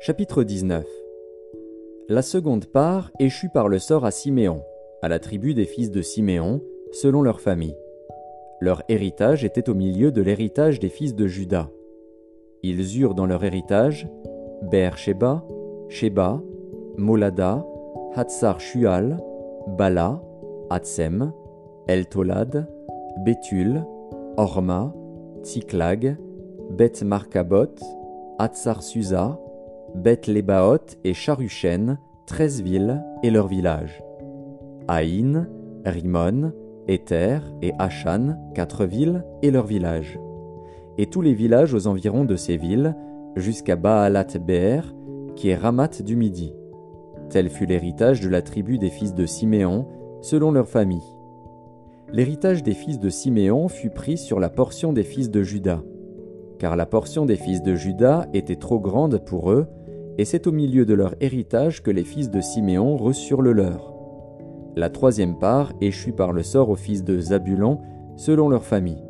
Chapitre 19 La seconde part échut par le sort à Siméon, à la tribu des fils de Siméon, selon leur famille. Leur héritage était au milieu de l'héritage des fils de Juda. Ils eurent dans leur héritage Ber-Sheba, Sheba, Molada, Hatsar Shual, Bala, Hatsem, El-Tolad, Béthul, Orma, Tsiklag, Beth Markabot, Atsar Susa, Beth Lebaot et Charuchen, treize villes et leurs villages. Aïn, Rimon, Ether et Achan, quatre villes et leurs villages. Et tous les villages aux environs de ces villes, jusqu'à Baalat Be'er, qui est Ramat du Midi. Tel fut l'héritage de la tribu des fils de Siméon, selon leur famille. L'héritage des fils de Siméon fut pris sur la portion des fils de Juda car la portion des fils de Judas était trop grande pour eux, et c'est au milieu de leur héritage que les fils de Siméon reçurent le leur. La troisième part échut par le sort aux fils de Zabulon, selon leur famille.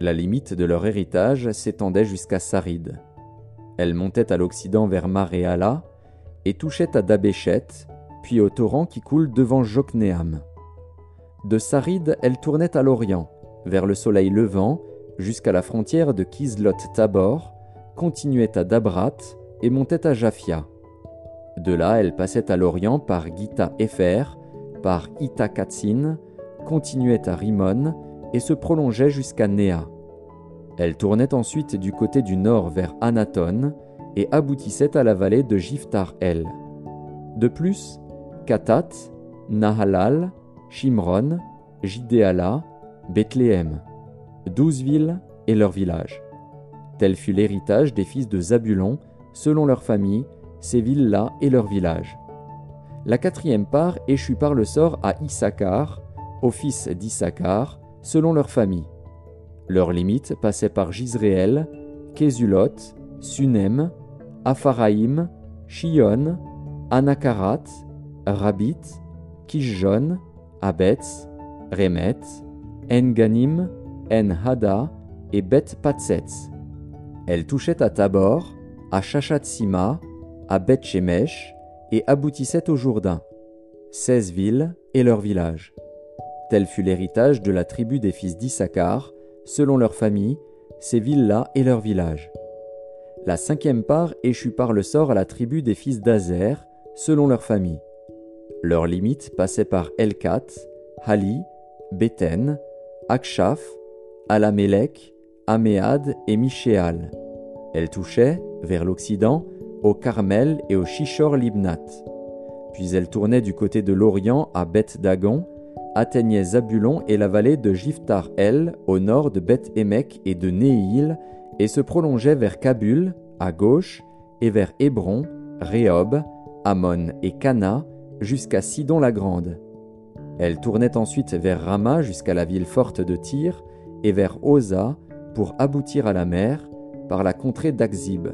La limite de leur héritage s'étendait jusqu'à Sarid. Elle montait à l'occident vers Maréala, et touchait à Dabéchet, puis au torrent qui coule devant Jokneam. De Sarid, elle tournait à l'orient, vers le soleil levant, jusqu'à la frontière de Kislot Tabor, continuait à Dabrat et montait à Japhia. De là, elle passait à l'orient par Gita Efer, par Ita Katsin, continuait à Rimon et se prolongeait jusqu'à Néa. Elle tournait ensuite du côté du nord vers Anaton et aboutissait à la vallée de Jiftar-El. De plus, Katat, Nahalal, Shimron, Jidéala, Bethléem douze villes et leurs villages. Tel fut l'héritage des fils de Zabulon, selon leurs familles, ces villes-là et leurs villages. La quatrième part échut par le sort à Issachar, aux fils d'Issachar, selon leurs familles. Leurs limites passaient par Gisréel, Kézulot, Sunem, Apharaïm, Shion, Anakarat, Rabit, Kishjon, Abetz, Remet, Enganim, en Hada et Beth Patsetz. Elle touchait à Tabor, à Sima, à Beth Shemesh et aboutissait au Jourdain. Seize villes et leurs villages. Tel fut l'héritage de la tribu des fils d'Issachar, selon leur famille, ces villes-là et leurs villages. La cinquième part échut par le sort à la tribu des fils d'Azer, selon leur famille. Leurs limites passaient par Elkat, Hali, Béten, Akshaf, Alamelech, Améad et Michéal. Elle touchait, vers l'occident, au Carmel et au Shishor Libnat. Puis elle tournait du côté de l'Orient à Beth Dagon, atteignait Zabulon et la vallée de Jiftar El au nord de Beth Emek et de Néhil et se prolongeait vers Kabul à gauche et vers Hébron, Rehob, Amon et Cana jusqu'à Sidon la Grande. Elle tournait ensuite vers Rama jusqu'à la ville forte de Tyr et vers Oza pour aboutir à la mer par la contrée d'Axib.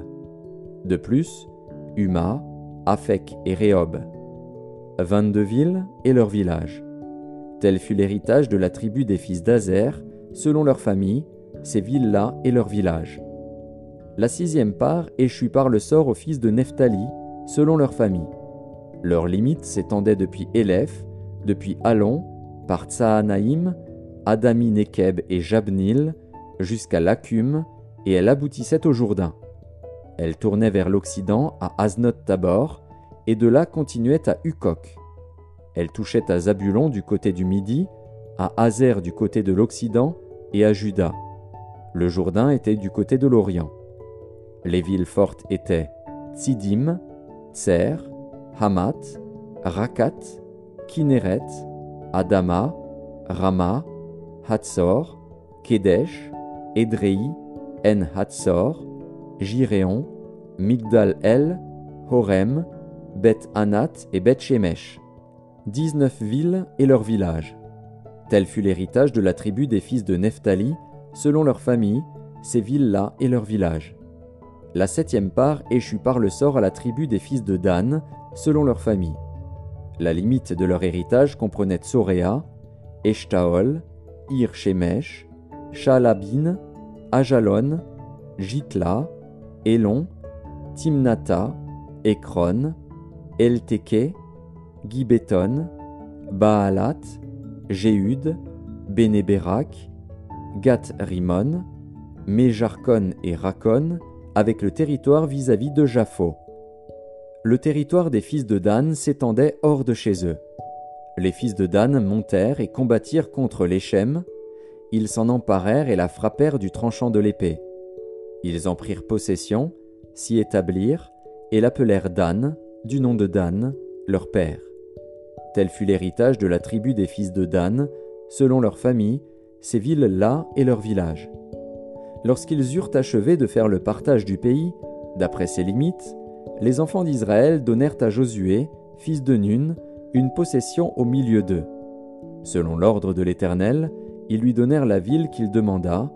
De plus, Huma, Afek et Rehob. Vingt-deux villes et leurs villages. Tel fut l'héritage de la tribu des fils d'Azer, selon leur famille, ces villes-là et leurs villages. La sixième part échut par le sort aux fils de Nephtali, selon leur famille. Leurs limites s'étendaient depuis Élèphe, depuis Alon, par Tsaanaïm, Adami Nekeb et Jabnil, jusqu'à Lacum, et elle aboutissait au Jourdain. Elle tournait vers l'occident à Aznot Tabor, et de là continuait à Ukok. Elle touchait à Zabulon du côté du midi, à Azer du côté de l'occident, et à Juda. Le Jourdain était du côté de l'Orient. Les villes fortes étaient Tsidim, Tser, Hamat, Rakat, Kineret, Adama, Rama, Hatzor, Kedesh, Edrei, En Hatzor, Jiréon, Migdal El, Horem, Beth Anat et Beth Shemesh. Dix-neuf villes et leurs villages. Tel fut l'héritage de la tribu des fils de Nephtali, selon leur famille, ces villes-là et leurs villages. La septième part échut par le sort à la tribu des fils de Dan, selon leur famille. La limite de leur héritage comprenait Tsoréa, Eshtaol, Ir Shemesh, Shalabin, Ajalon, Jitla, Elon, Timnata, Ekron, Elteke, Gibéton, Baalat, Jéhud, Bénéberak, Gat Rimon, et Rakon, avec le territoire vis-à-vis de Japho. Le territoire des fils de Dan s'étendait hors de chez eux. Les fils de Dan montèrent et combattirent contre l'Échem. Ils s'en emparèrent et la frappèrent du tranchant de l'épée. Ils en prirent possession, s'y établirent, et l'appelèrent Dan, du nom de Dan, leur père. Tel fut l'héritage de la tribu des fils de Dan, selon leur famille, ces villes-là et leurs villages. Lorsqu'ils eurent achevé de faire le partage du pays, d'après ses limites, les enfants d'Israël donnèrent à Josué, fils de Nun, une possession au milieu d'eux. Selon l'ordre de l'Éternel, ils lui donnèrent la ville qu'il demanda,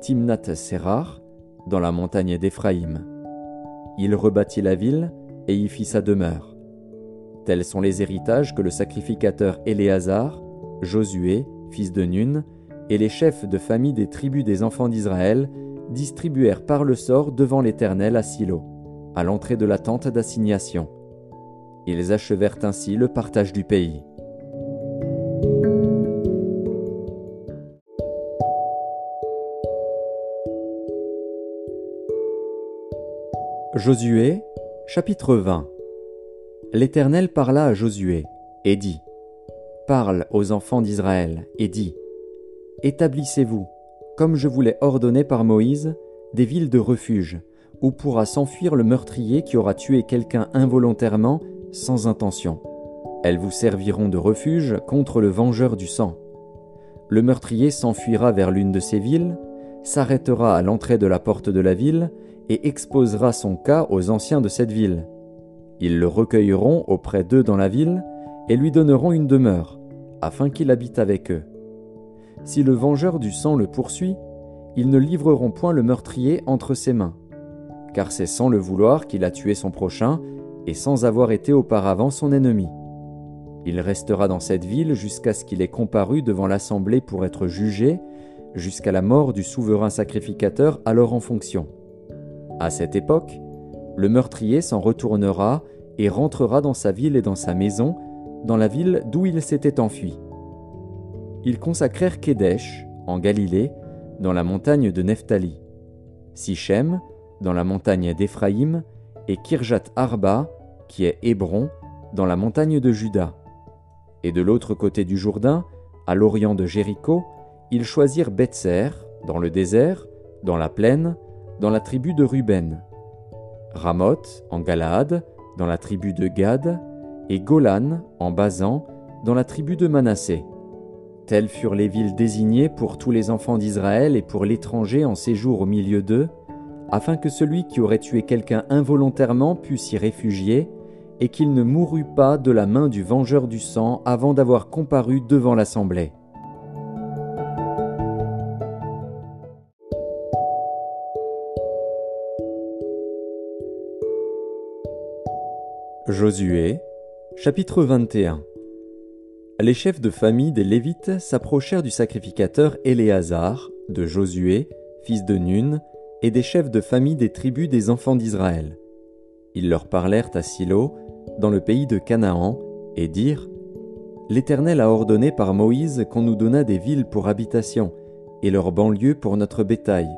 Timnat Serar, dans la montagne d'Éphraïm. Il rebâtit la ville et y fit sa demeure. Tels sont les héritages que le sacrificateur Éléazar, Josué, fils de Nun, et les chefs de famille des tribus des enfants d'Israël distribuèrent par le sort devant l'Éternel à Silo, à l'entrée de la tente d'assignation. Ils achevèrent ainsi le partage du pays. Josué, chapitre 20 L'Éternel parla à Josué, et dit Parle aux enfants d'Israël, et dit Établissez-vous, comme je vous l'ai ordonné par Moïse, des villes de refuge, où pourra s'enfuir le meurtrier qui aura tué quelqu'un involontairement sans intention. Elles vous serviront de refuge contre le vengeur du sang. Le meurtrier s'enfuira vers l'une de ces villes, s'arrêtera à l'entrée de la porte de la ville et exposera son cas aux anciens de cette ville. Ils le recueilleront auprès d'eux dans la ville et lui donneront une demeure, afin qu'il habite avec eux. Si le vengeur du sang le poursuit, ils ne livreront point le meurtrier entre ses mains, car c'est sans le vouloir qu'il a tué son prochain et sans avoir été auparavant son ennemi. Il restera dans cette ville jusqu'à ce qu'il ait comparu devant l'assemblée pour être jugé, jusqu'à la mort du souverain sacrificateur alors en fonction. À cette époque, le meurtrier s'en retournera et rentrera dans sa ville et dans sa maison, dans la ville d'où il s'était enfui ils consacrèrent Kédesh, en Galilée, dans la montagne de Nephtali, Sichem, dans la montagne d'Éphraïm, et Kirjat Arba, qui est Hébron, dans la montagne de Juda. Et de l'autre côté du Jourdain, à l'orient de Jéricho, ils choisirent Betser, dans le désert, dans la plaine, dans la tribu de Ruben, Ramoth, en Galaad, dans la tribu de Gad, et Golan, en Basan, dans la tribu de Manassé. Telles furent les villes désignées pour tous les enfants d'Israël et pour l'étranger en séjour au milieu d'eux, afin que celui qui aurait tué quelqu'un involontairement pût s'y réfugier, et qu'il ne mourût pas de la main du vengeur du sang avant d'avoir comparu devant l'assemblée. Josué, chapitre 21 les chefs de famille des Lévites s'approchèrent du sacrificateur Éléazar, de Josué, fils de Nun, et des chefs de famille des tribus des enfants d'Israël. Ils leur parlèrent à Silo, dans le pays de Canaan, et dirent L'Éternel a ordonné par Moïse qu'on nous donnât des villes pour habitation, et leurs banlieues pour notre bétail.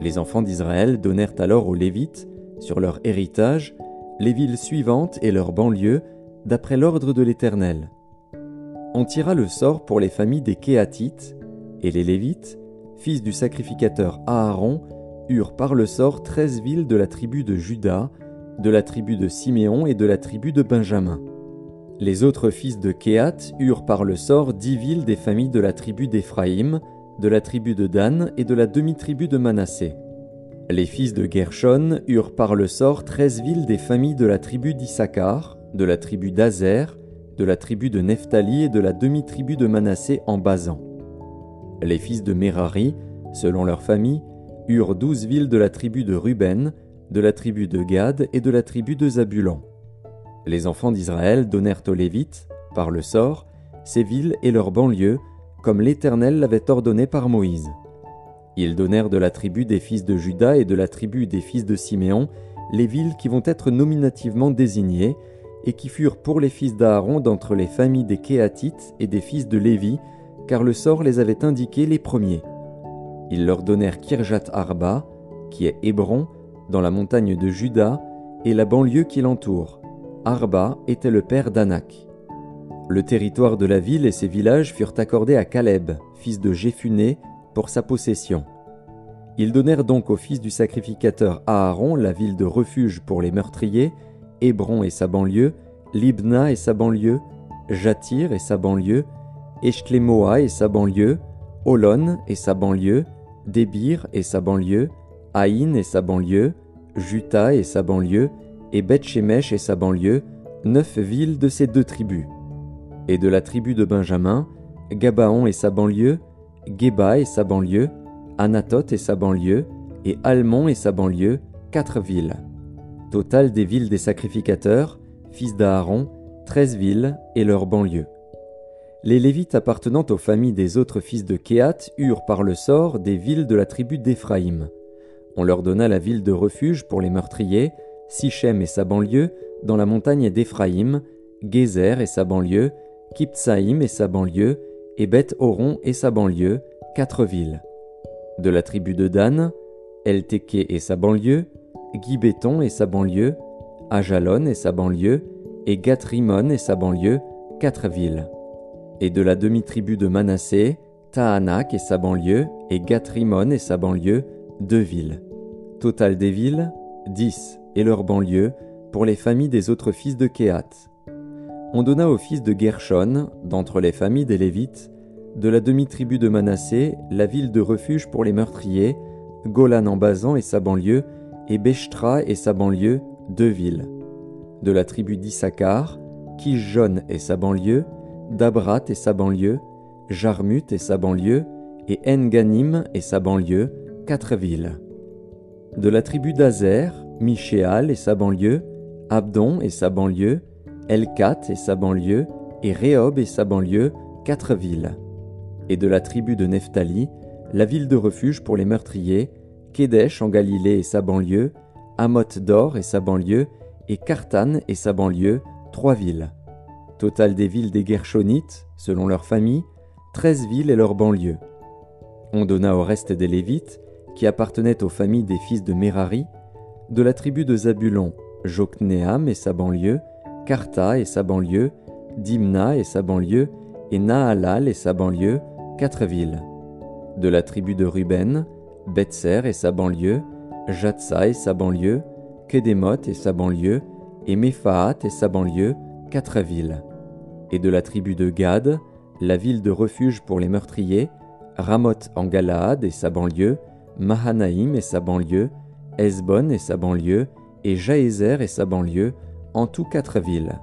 Les enfants d'Israël donnèrent alors aux Lévites, sur leur héritage, les villes suivantes et leurs banlieues, d'après l'ordre de l'Éternel on tira le sort pour les familles des Kéatites, et les Lévites, fils du sacrificateur Aaron, eurent par le sort treize villes de la tribu de Juda, de la tribu de Siméon et de la tribu de Benjamin. Les autres fils de Kéat eurent par le sort dix villes des familles de la tribu d'Éphraïm, de la tribu de Dan et de la demi-tribu de Manassé. Les fils de Gershon eurent par le sort treize villes des familles de la tribu d'Issachar, de la tribu d'Azer, de la tribu de Nephtali et de la demi-tribu de Manassé en Basan. Les fils de Merari, selon leur famille, eurent douze villes de la tribu de Ruben, de la tribu de Gad et de la tribu de Zabulon. Les enfants d'Israël donnèrent aux Lévites, par le sort, ces villes et leurs banlieues, comme l'Éternel l'avait ordonné par Moïse. Ils donnèrent de la tribu des fils de Juda et de la tribu des fils de Siméon, les villes qui vont être nominativement désignées et qui furent pour les fils d'Aaron d'entre les familles des Kéatites et des fils de Lévi, car le sort les avait indiqués les premiers. Ils leur donnèrent Kirjat Arba, qui est Hébron, dans la montagne de Juda, et la banlieue qui l'entoure. Arba était le père d'Anak. Le territoire de la ville et ses villages furent accordés à Caleb, fils de Jéphuné, pour sa possession. Ils donnèrent donc au fils du sacrificateur Aaron la ville de refuge pour les meurtriers, Hébron et sa banlieue, Libna et sa banlieue, Jatir et sa banlieue, Eshlemoa et sa banlieue, Olon et sa banlieue, Débir et sa banlieue, Aïn et sa banlieue, Juta et sa banlieue, et Beth-Shemesh et sa banlieue, neuf villes de ces deux tribus. Et de la tribu de Benjamin, Gabaon et sa banlieue, Geba et sa banlieue, Anatoth et sa banlieue, et Almon et sa banlieue, quatre villes. Total des villes des sacrificateurs, fils d'Aaron, treize villes et leurs banlieues. Les Lévites appartenant aux familles des autres fils de Kéat eurent par le sort des villes de la tribu d'Éphraïm. On leur donna la ville de refuge pour les meurtriers, Sichem et sa banlieue, dans la montagne d'Éphraïm, Gézer et sa banlieue, Kiptsaïm et sa banlieue, et Beth Horon et sa banlieue, quatre villes. De la tribu de Dan, Elteke et sa banlieue, Gibéton et sa banlieue, Ajalon et sa banlieue, et Gatrimon et sa banlieue, quatre villes. Et de la demi-tribu de Manassé, Tahanak et sa banlieue, et Gatrimon et sa banlieue, deux villes. Total des villes, dix, et leurs banlieues, pour les familles des autres fils de Kéat. On donna aux fils de Gershon, d'entre les familles des Lévites, de la demi-tribu de Manassé, la ville de refuge pour les meurtriers, Golan en Bazan et sa banlieue, et Beshtra et sa banlieue, deux villes. De la tribu d'Issachar, Kishjon et sa banlieue, Dabrat et sa banlieue, Jarmut et sa banlieue, et Enganim et sa banlieue, quatre villes. De la tribu d'Azer, Michéal et sa banlieue, Abdon et sa banlieue, Elkat et sa banlieue, et Rehob et sa banlieue, quatre villes. Et de la tribu de Nephtali, la ville de refuge pour les meurtriers, Kédesh en Galilée et sa banlieue, Amoth d'Or et sa banlieue, et Kartan et sa banlieue, trois villes. Total des villes des Gershonites, selon leur famille, treize villes et leurs banlieues. On donna au reste des Lévites, qui appartenaient aux familles des fils de Merari, de la tribu de Zabulon, Jokneam et sa banlieue, Karta et sa banlieue, Dimna et sa banlieue, et Nahalal et sa banlieue, quatre villes. De la tribu de Ruben, Betser et sa banlieue, Jatsa et sa banlieue, Kedemot et sa banlieue, et Mephaat et sa banlieue, quatre villes. Et de la tribu de Gad, la ville de refuge pour les meurtriers, Ramoth en Galaad et sa banlieue, Mahanaïm et sa banlieue, Esbon et sa banlieue, et Jaézer et sa banlieue, en tout quatre villes.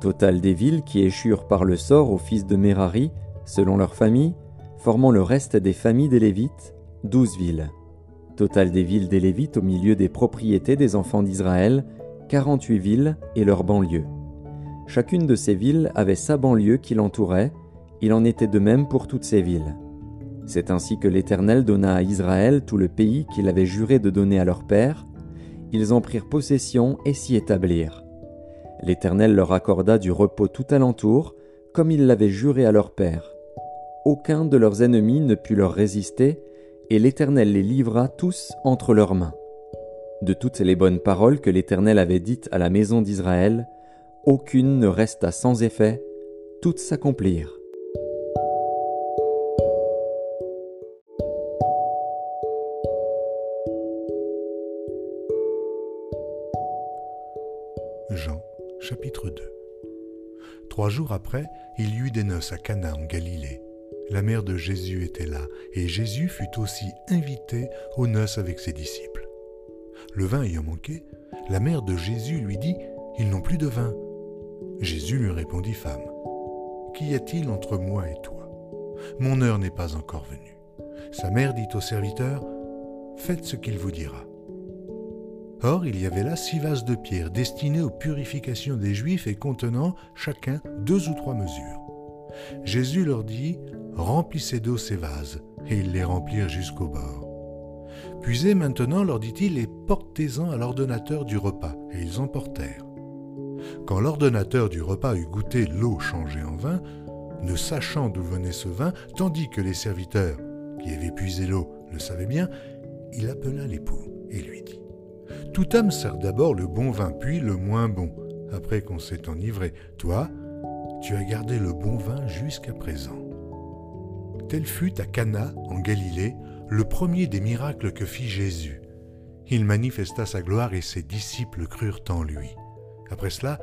Total des villes qui échurent par le sort aux fils de Merari, selon leur famille, formant le reste des familles des Lévites, douze villes. Total des villes des Lévites au milieu des propriétés des enfants d'Israël, quarante-huit villes et leurs banlieues. Chacune de ces villes avait sa banlieue qui l'entourait, il en était de même pour toutes ces villes. C'est ainsi que l'Éternel donna à Israël tout le pays qu'il avait juré de donner à leur père. Ils en prirent possession et s'y établirent. L'Éternel leur accorda du repos tout alentour, comme il l'avait juré à leur père. Aucun de leurs ennemis ne put leur résister, et l'Éternel les livra tous entre leurs mains. De toutes les bonnes paroles que l'Éternel avait dites à la maison d'Israël, aucune ne resta sans effet, toutes s'accomplirent. Chapitre 2 Trois jours après, il y eut des noces à Cana en Galilée. La mère de Jésus était là, et Jésus fut aussi invité aux noces avec ses disciples. Le vin ayant manqué, la mère de Jésus lui dit Ils n'ont plus de vin. Jésus lui répondit Femme, qu'y a-t-il entre moi et toi? Mon heure n'est pas encore venue. Sa mère dit au serviteur Faites ce qu'il vous dira. Or, il y avait là six vases de pierre destinés aux purifications des Juifs et contenant chacun deux ou trois mesures. Jésus leur dit Remplissez d'eau ces vases, et ils les remplirent jusqu'au bord. Puisez maintenant, leur dit-il, et portez-en à l'ordonnateur du repas. Et ils emportèrent. Quand l'ordonnateur du repas eut goûté l'eau changée en vin, ne sachant d'où venait ce vin, tandis que les serviteurs qui avaient puisé l'eau le savaient bien, il appela l'époux et lui dit Tout homme sert d'abord le bon vin, puis le moins bon, après qu'on s'est enivré. Toi, tu as gardé le bon vin jusqu'à présent. Tel fut à Cana, en Galilée, le premier des miracles que fit Jésus. Il manifesta sa gloire et ses disciples crurent en lui. Après cela,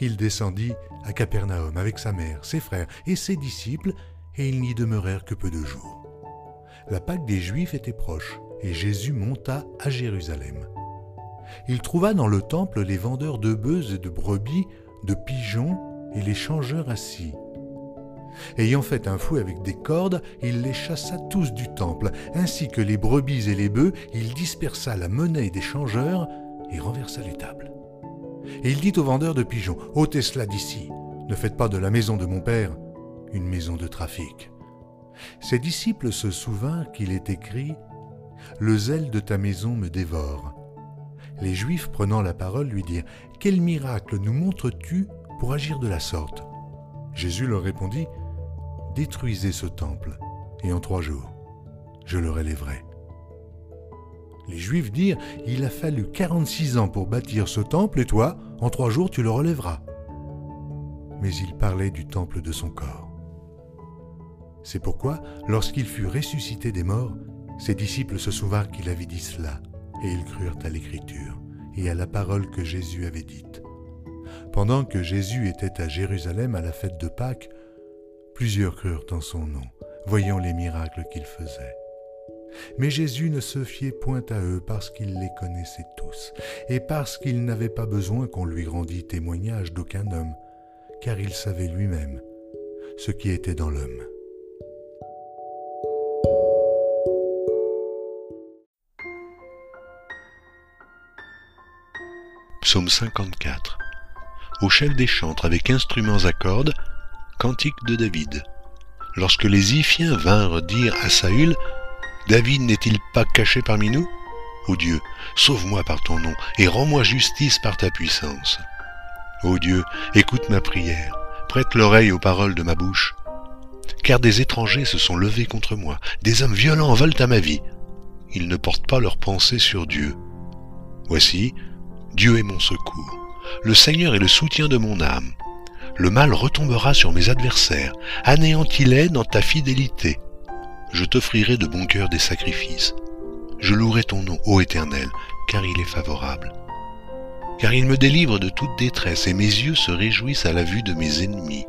il descendit à Capernaum avec sa mère, ses frères et ses disciples, et ils n'y demeurèrent que peu de jours. La Pâque des Juifs était proche, et Jésus monta à Jérusalem. Il trouva dans le temple les vendeurs de bœufs et de brebis, de pigeons et les changeurs assis. Ayant fait un fouet avec des cordes, il les chassa tous du temple, ainsi que les brebis et les bœufs, il dispersa la monnaie des changeurs et renversa les tables. Et il dit aux vendeurs de pigeons, ôtez cela d'ici, ne faites pas de la maison de mon père une maison de trafic. Ses disciples se souvinrent qu'il est écrit, Le zèle de ta maison me dévore. Les Juifs prenant la parole lui dirent, Quel miracle nous montres-tu pour agir de la sorte? Jésus leur répondit, Détruisez ce temple, et en trois jours, je le relèverai. Les Juifs dirent, Il a fallu quarante-six ans pour bâtir ce temple, et toi, en trois jours, tu le relèveras. Mais il parlait du temple de son corps. C'est pourquoi, lorsqu'il fut ressuscité des morts, ses disciples se souvinrent qu'il avait dit cela, et ils crurent à l'Écriture et à la parole que Jésus avait dite. Pendant que Jésus était à Jérusalem à la fête de Pâques, plusieurs crurent en son nom, voyant les miracles qu'il faisait. Mais Jésus ne se fiait point à eux parce qu'il les connaissait tous, et parce qu'il n'avait pas besoin qu'on lui rendît témoignage d'aucun homme, car il savait lui-même ce qui était dans l'homme. Psaume 54 Au chef des chantres avec instruments à cordes, cantique de David. Lorsque les Iphiens vinrent dire à Saül David n'est-il pas caché parmi nous? Ô Dieu, sauve-moi par ton nom et rends-moi justice par ta puissance. Ô Dieu, écoute ma prière, prête l'oreille aux paroles de ma bouche. Car des étrangers se sont levés contre moi, des hommes violents veulent à ma vie. Ils ne portent pas leurs pensées sur Dieu. Voici, Dieu est mon secours. Le Seigneur est le soutien de mon âme. Le mal retombera sur mes adversaires. Anéantis-les dans ta fidélité je t'offrirai de bon cœur des sacrifices. Je louerai ton nom, ô Éternel, car il est favorable. Car il me délivre de toute détresse, et mes yeux se réjouissent à la vue de mes ennemis.